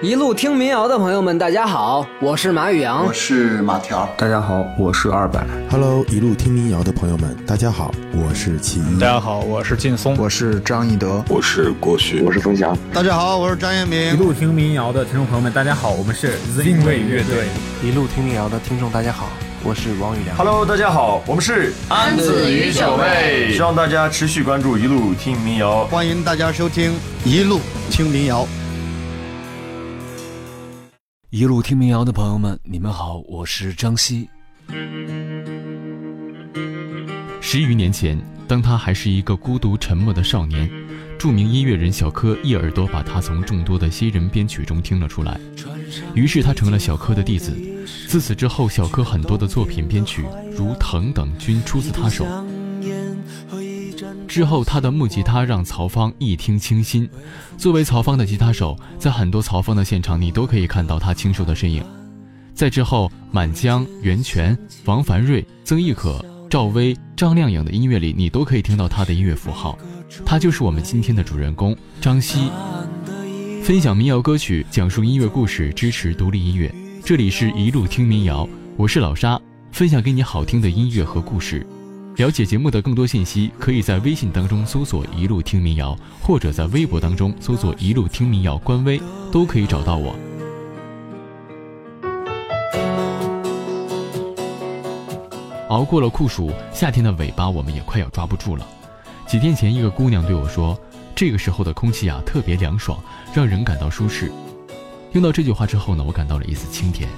一路听民谣的朋友们，大家好，我是马宇阳，我是马条，大家好，我是二百。Hello，一路听民谣的朋友们，大家好，我是齐一。大家好，我是劲松，我是张一德，我是郭旭，我是冯翔。大家好，我是张彦明。一路听民谣的听众朋友们，大家好，我们是 Zing 卫乐队。一路听民谣的听众大家好，我是王宇良。Hello，大家好，我们是安子与九妹。希望大家持续关注一路听民谣，欢迎大家收听一路听民谣。一路听民谣的朋友们，你们好，我是张希。十余年前，当他还是一个孤独沉默的少年，著名音乐人小柯一耳朵把他从众多的新人编曲中听了出来，于是他成了小柯的弟子。自此之后，小柯很多的作品编曲，如《疼》等，均出自他手。之后，他的木吉他让曹芳一听倾心。作为曹芳的吉他手，在很多曹芳的现场，你都可以看到他清瘦的身影。在之后，满江、袁泉、王凡瑞、曾轶可、赵薇、张靓颖的音乐里，你都可以听到他的音乐符号。他就是我们今天的主人公张希。分享民谣歌曲，讲述音乐故事，支持独立音乐。这里是一路听民谣，我是老沙，分享给你好听的音乐和故事。了解节目的更多信息，可以在微信当中搜索“一路听民谣”，或者在微博当中搜索“一路听民谣”官微，都可以找到我。熬过了酷暑，夏天的尾巴我们也快要抓不住了。几天前，一个姑娘对我说：“这个时候的空气啊，特别凉爽，让人感到舒适。”听到这句话之后呢，我感到了一丝清甜。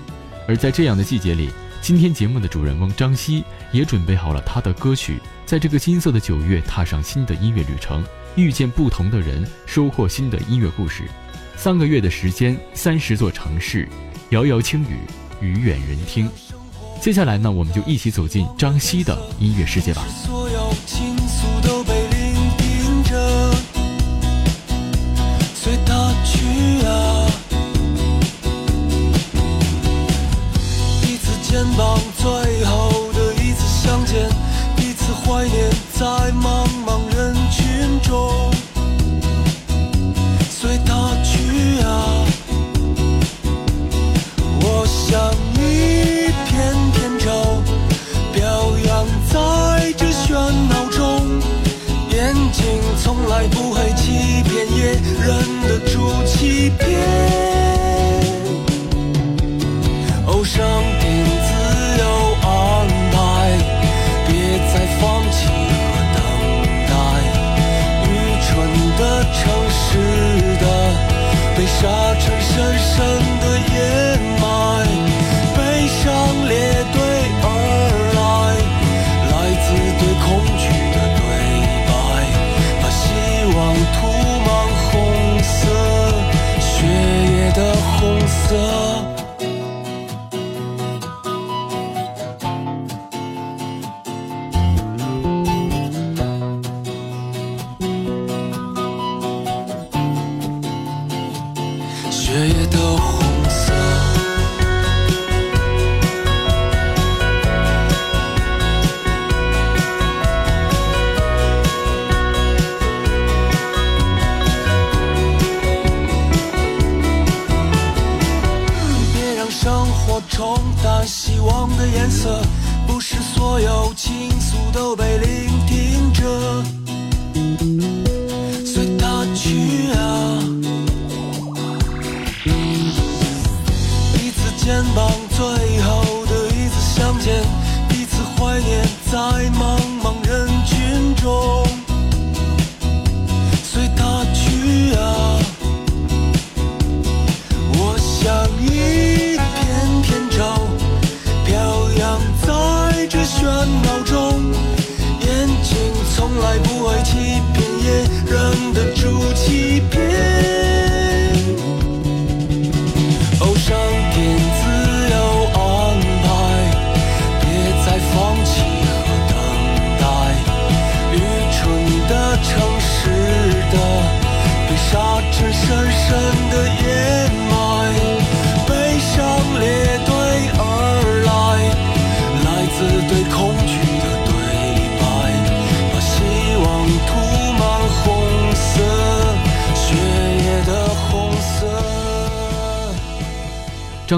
而在这样的季节里，今天节目的主人翁张希也准备好了他的歌曲，在这个金色的九月，踏上新的音乐旅程，遇见不同的人，收获新的音乐故事。三个月的时间，三十座城市，遥遥轻语，与远人听。接下来呢，我们就一起走进张希的音乐世界吧。所有倾诉都被聆听着，随他去啊。一次肩膀，最后彼此怀念，在茫茫人群中，随他去啊！我像一片扁舟，飘扬在这喧闹中，眼睛从来不会欺骗，也忍得住欺骗。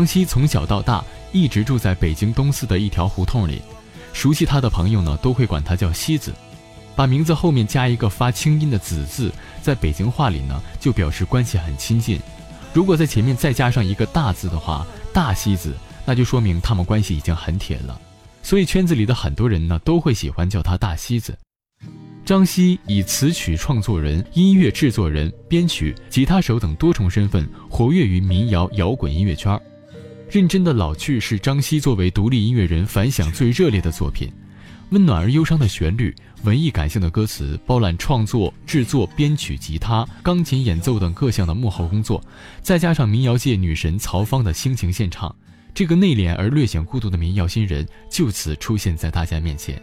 张希从小到大一直住在北京东四的一条胡同里，熟悉他的朋友呢都会管他叫西子，把名字后面加一个发清音的子字，在北京话里呢就表示关系很亲近。如果在前面再加上一个大字的话，大西子，那就说明他们关系已经很铁了。所以圈子里的很多人呢都会喜欢叫他大西子。张希以词曲创作人、音乐制作人、编曲、吉他手等多重身份活跃于民谣摇滚音乐圈。认真的老去是张希作为独立音乐人反响最热烈的作品，温暖而忧伤的旋律，文艺感性的歌词，包揽创作、制作、编曲、吉他、钢琴演奏等各项的幕后工作，再加上民谣界女神曹芳的倾情献唱，这个内敛而略显孤独的民谣新人就此出现在大家面前。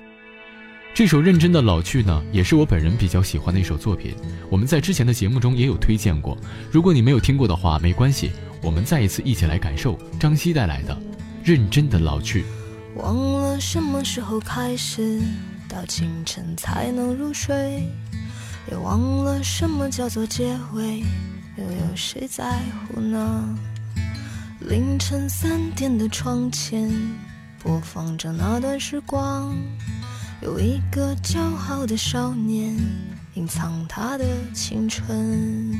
这首认真的老去呢，也是我本人比较喜欢的一首作品，我们在之前的节目中也有推荐过。如果你没有听过的话，没关系。我们再一次一起来感受张希带来的《认真的老去》。忘了什么时候开始，到清晨才能入睡，也忘了什么叫做结尾，又有谁在乎呢？凌晨三点的窗前，播放着那段时光，有一个骄傲的少年，隐藏他的青春。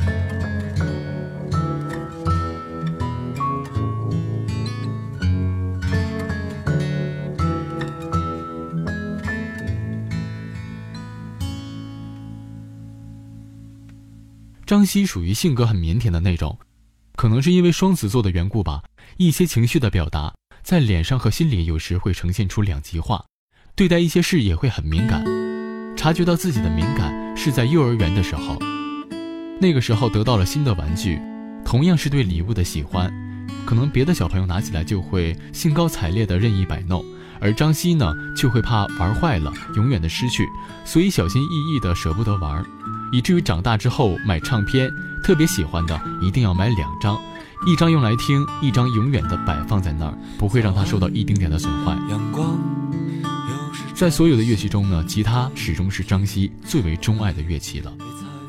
张希属于性格很腼腆的那种，可能是因为双子座的缘故吧。一些情绪的表达，在脸上和心里有时会呈现出两极化。对待一些事也会很敏感。察觉到自己的敏感是在幼儿园的时候，那个时候得到了新的玩具，同样是对礼物的喜欢，可能别的小朋友拿起来就会兴高采烈的任意摆弄，而张希呢就会怕玩坏了，永远的失去，所以小心翼翼的舍不得玩。以至于长大之后买唱片，特别喜欢的一定要买两张，一张用来听，一张永远的摆放在那儿，不会让它受到一丁点的损坏。在所有的乐器中呢，吉他始终是张希最为钟爱的乐器了。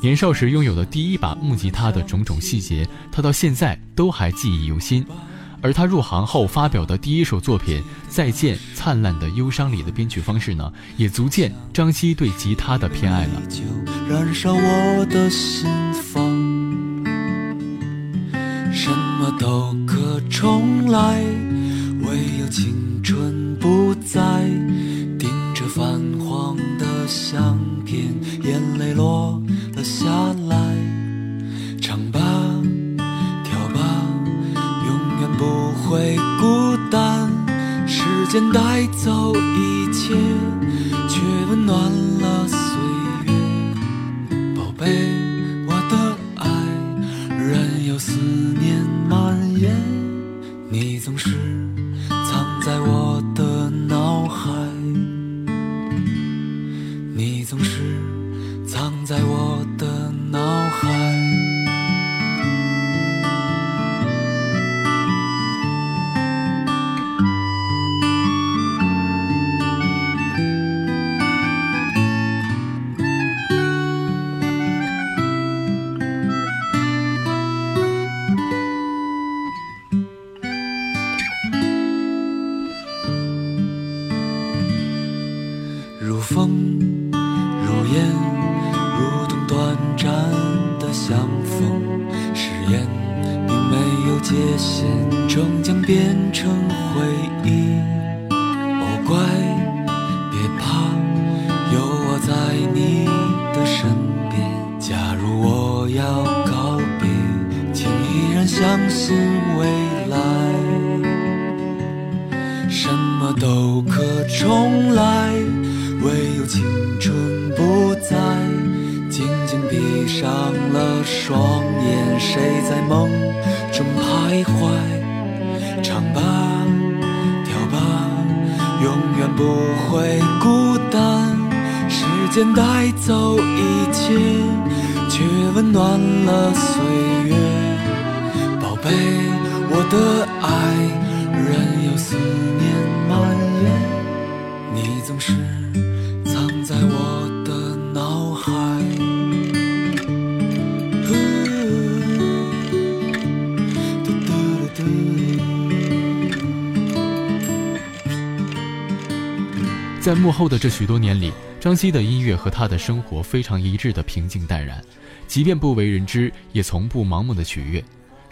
年少时拥有的第一把木吉他的种种细节，他到现在都还记忆犹新。而他入行后发表的第一首作品《再见灿烂的忧伤》里的编曲方式呢，也足见张希对吉他的偏爱了。燃烧我的心房，什么都可重来，唯有青春不再。盯着泛黄的相片，眼泪落了下来。会孤单。时间带走一切，却温暖界限，终将变成回忆。在幕后的这许多年里，张希的音乐和他的生活非常一致的平静淡然，即便不为人知，也从不盲目的取悦，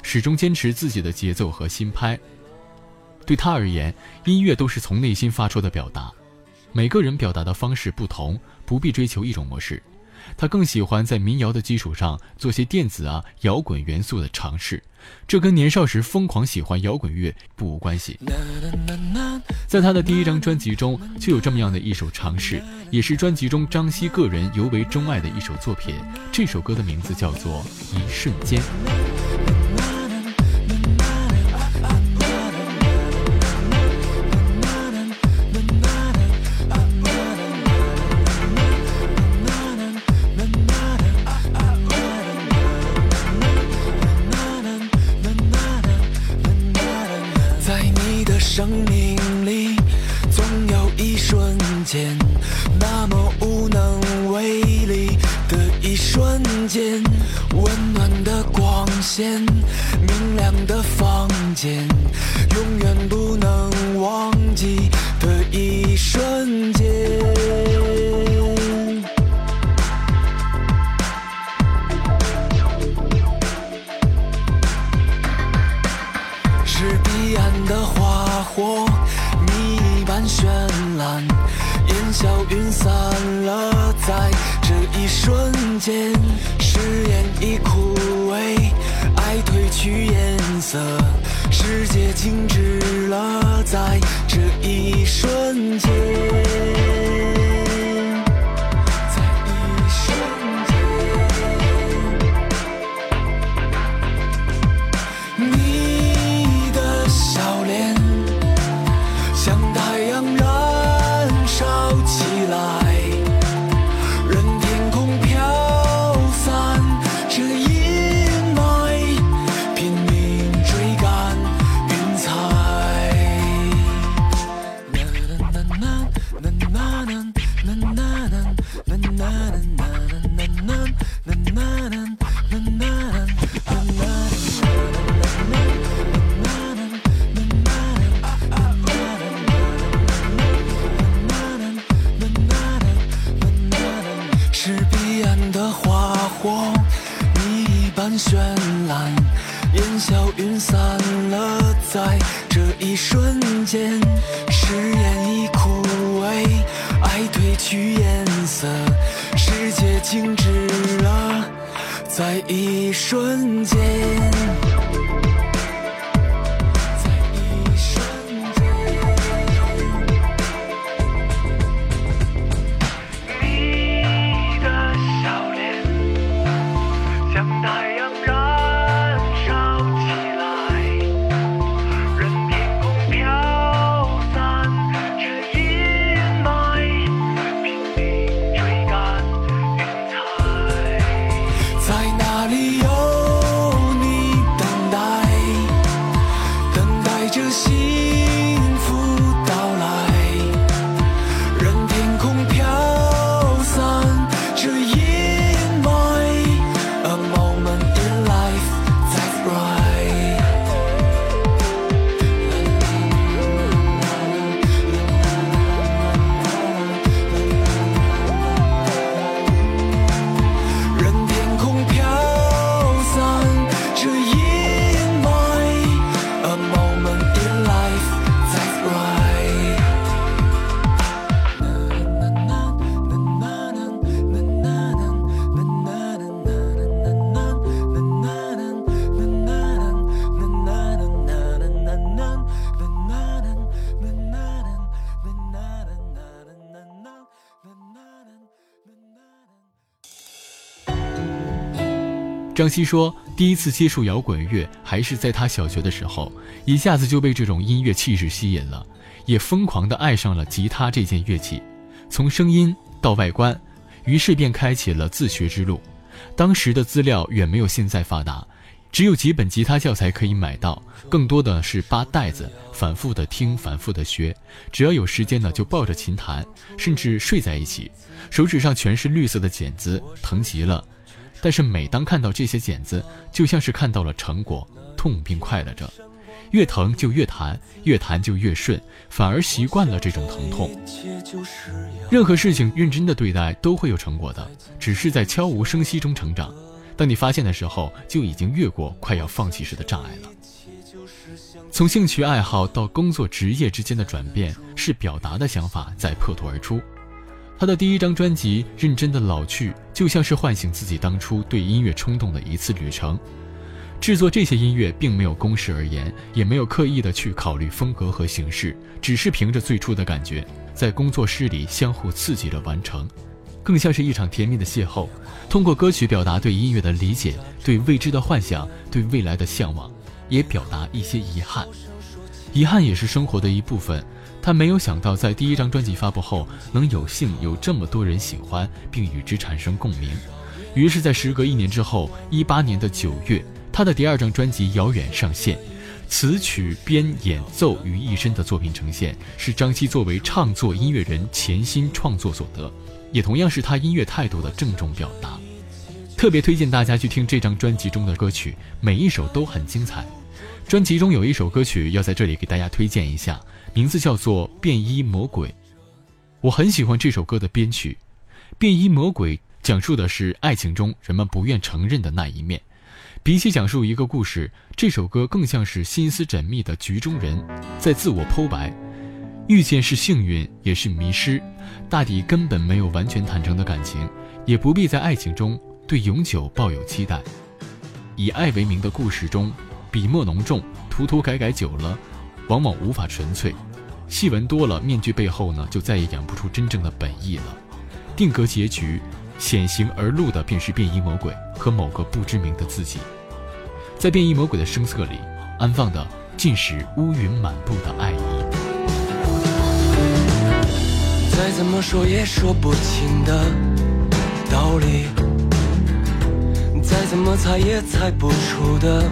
始终坚持自己的节奏和心拍。对他而言，音乐都是从内心发出的表达。每个人表达的方式不同，不必追求一种模式。他更喜欢在民谣的基础上做些电子啊、摇滚元素的尝试，这跟年少时疯狂喜欢摇滚乐不无关系。在他的第一张专辑中就有这么样的一首尝试，也是专辑中张希个人尤为钟爱的一首作品。这首歌的名字叫做《一瞬间》。去颜色，世界静止了，在这一瞬间。绚烂烟消云散了在这一瞬间誓言已枯萎爱褪去颜色世界静止了在一瞬间。这心。张希说，第一次接触摇滚乐还是在他小学的时候，一下子就被这种音乐气质吸引了，也疯狂地爱上了吉他这件乐器，从声音到外观，于是便开启了自学之路。当时的资料远没有现在发达，只有几本吉他教材可以买到，更多的是扒带子，反复的听，反复的学。只要有时间呢，就抱着琴弹，甚至睡在一起，手指上全是绿色的茧子，疼极了。但是每当看到这些茧子，就像是看到了成果，痛并快乐着。越疼就越弹，越弹就越顺，反而习惯了这种疼痛。任何事情认真的对待，都会有成果的，只是在悄无声息中成长。当你发现的时候，就已经越过快要放弃时的障碍了。从兴趣爱好到工作职业之间的转变，是表达的想法在破土而出。他的第一张专辑《认真的老去》就像是唤醒自己当初对音乐冲动的一次旅程。制作这些音乐并没有公式而言，也没有刻意的去考虑风格和形式，只是凭着最初的感觉，在工作室里相互刺激着完成，更像是一场甜蜜的邂逅。通过歌曲表达对音乐的理解、对未知的幻想、对未来的向往，也表达一些遗憾。遗憾也是生活的一部分。他没有想到，在第一张专辑发布后，能有幸有这么多人喜欢并与之产生共鸣。于是，在时隔一年之后，一八年的九月，他的第二张专辑《遥远》上线。词曲编演奏于一身的作品呈现，是张希作为唱作音乐人潜心创作所得，也同样是他音乐态度的郑重表达。特别推荐大家去听这张专辑中的歌曲，每一首都很精彩。专辑中有一首歌曲要在这里给大家推荐一下。名字叫做《便衣魔鬼》，我很喜欢这首歌的编曲。《便衣魔鬼》讲述的是爱情中人们不愿承认的那一面。比起讲述一个故事，这首歌更像是心思缜密的局中人，在自我剖白。遇见是幸运，也是迷失。大抵根本没有完全坦诚的感情，也不必在爱情中对永久抱有期待。以爱为名的故事中，笔墨浓重，涂涂改改久了。往往无法纯粹，戏文多了，面具背后呢，就再也演不出真正的本意了。定格结局，显形而露的便是变异魔鬼和某个不知名的自己。在变异魔鬼的声色里，安放的尽是乌云满布的爱意。再怎么说也说不清的道理，再怎么猜也猜不出的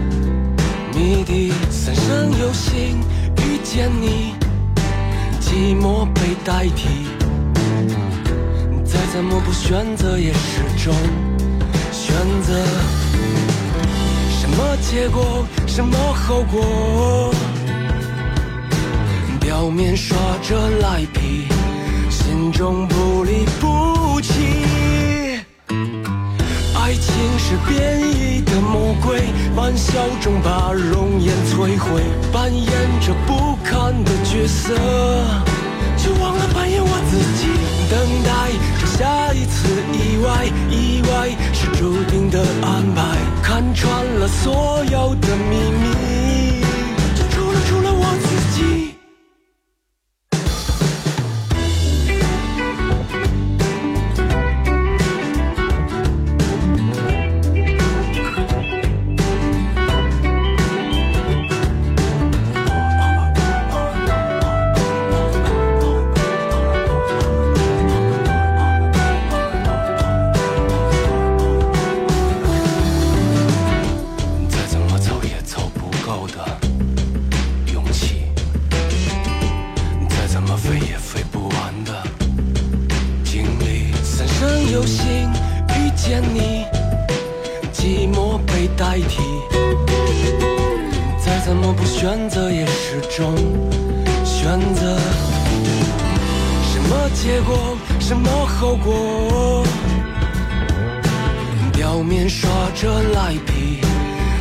谜底，三生有幸。见你，寂寞被代替，再怎么不选择也是种选择。什么结果，什么后果？表面耍着赖皮，心中不离不弃。爱情是变异的魔鬼，玩笑中把容颜摧毁，扮演着的角。色，就忘了扮演我自己，等待着下一次意外，意外是注定的安排，看穿了所有的秘密，面耍着赖皮，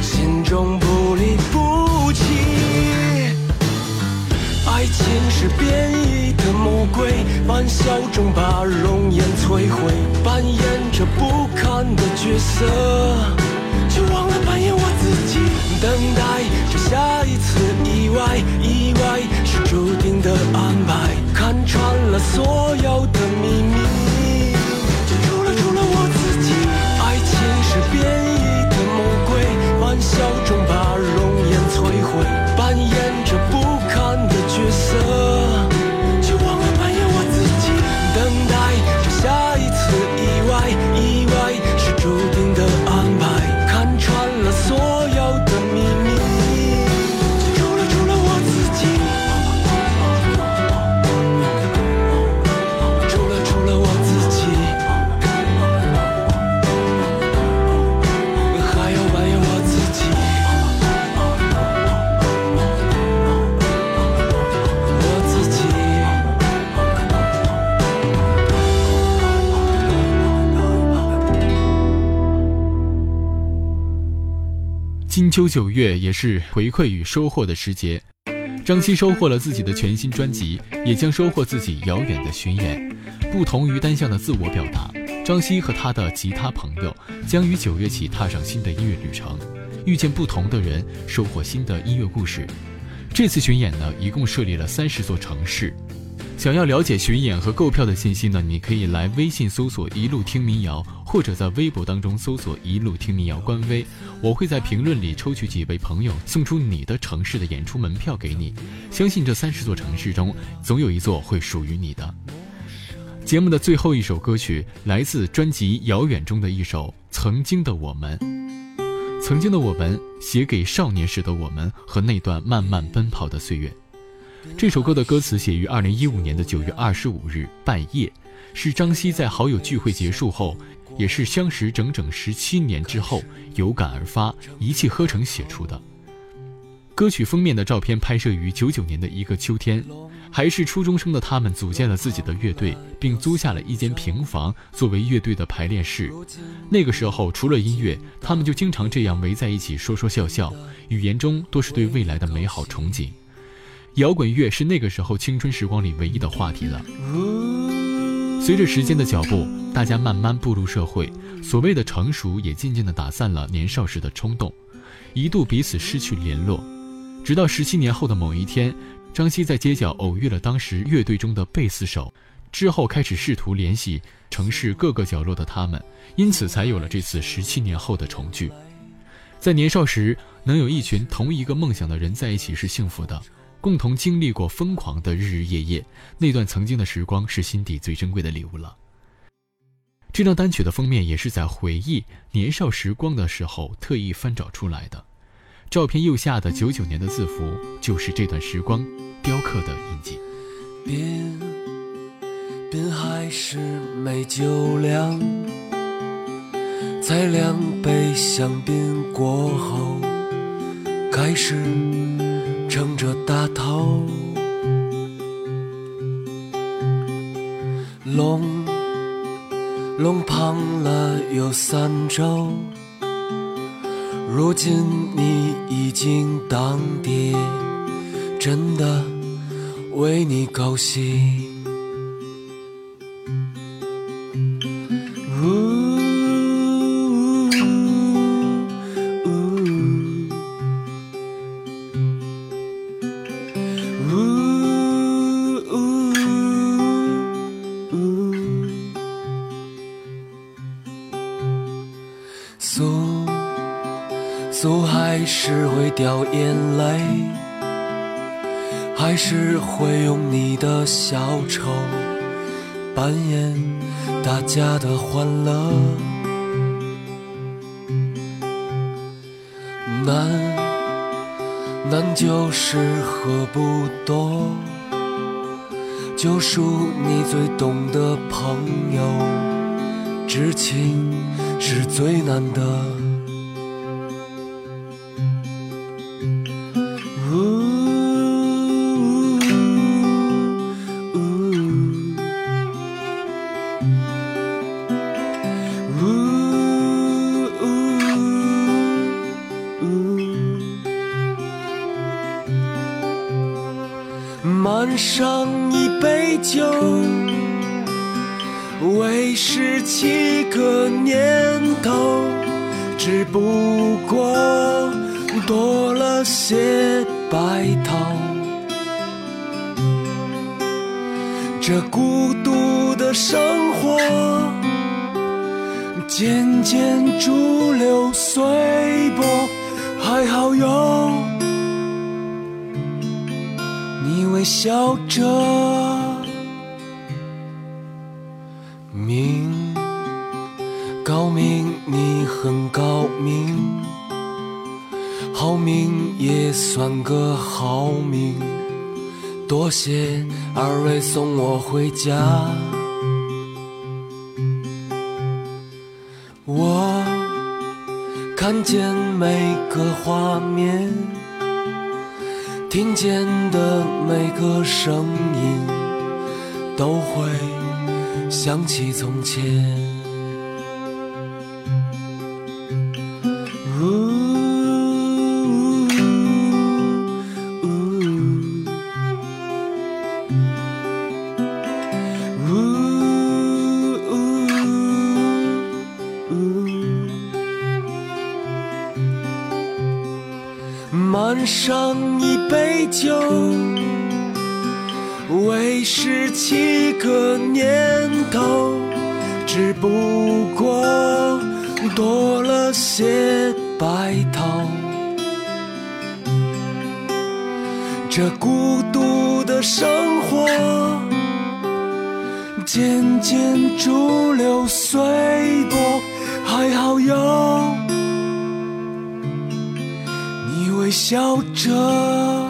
心中不离不弃。爱情是变异的魔鬼，玩笑中把容颜摧毁，扮演着不堪的角色，却忘了扮演我自己。等待着下一次意外，意外是注定的安排，看穿了所有的秘密，是变异的魔鬼，玩笑中把容颜摧毁，扮演着不秋九月也是回馈与收获的时节，张希收获了自己的全新专辑，也将收获自己遥远的巡演。不同于单向的自我表达，张希和他的吉他朋友将于九月起踏上新的音乐旅程，遇见不同的人，收获新的音乐故事。这次巡演呢，一共设立了三十座城市。想要了解巡演和购票的信息呢，你可以来微信搜索“一路听民谣”，或者在微博当中搜索“一路听民谣”官微，我会在评论里抽取几位朋友，送出你的城市的演出门票给你。相信这三十座城市中，总有一座会属于你的。节目的最后一首歌曲来自专辑《遥远》中的一首《曾经的我们》。曾经的我们，写给少年时的我们和那段慢慢奔跑的岁月。这首歌的歌词写于二零一五年的九月二十五日半夜，是张希在好友聚会结束后，也是相识整整十七年之后有感而发，一气呵成写出的。歌曲封面的照片拍摄于九九年的一个秋天，还是初中生的他们组建了自己的乐队，并租下了一间平房作为乐队的排练室。那个时候，除了音乐，他们就经常这样围在一起说说笑笑，语言中都是对未来的美好憧憬。摇滚乐是那个时候青春时光里唯一的话题了。随着时间的脚步，大家慢慢步入社会，所谓的成熟也渐渐地打散了年少时的冲动，一度彼此失去联络。直到十七年后的某一天，张希在街角偶遇了当时乐队中的贝斯手，之后开始试图联系城市各个角落的他们，因此才有了这次十七年后的重聚。在年少时，能有一群同一个梦想的人在一起是幸福的。共同经历过疯狂的日日夜夜，那段曾经的时光是心底最珍贵的礼物了。这张单曲的封面也是在回忆年少时光的时候特意翻找出来的。照片右下的九九年的字符，就是这段时光雕刻的印记。边还是没酒量，在两杯香槟过后，开始。撑着大头，龙龙胖了有三周，如今你已经当爹，真的为你高兴。家的欢乐。难难就是喝不多，就数你最懂的朋友，知情。是最难得。这孤独的生活，渐渐逐流随波，还好有你微笑着。明，高明，你很高明，好命也算个好命。多谢二位送我回家，我看见每个画面，听见的每个声音，都会。想起从前，酒。为十七个年头，只不过多了些白头。这孤独的生活，渐渐逐流随波，还好有你微笑着。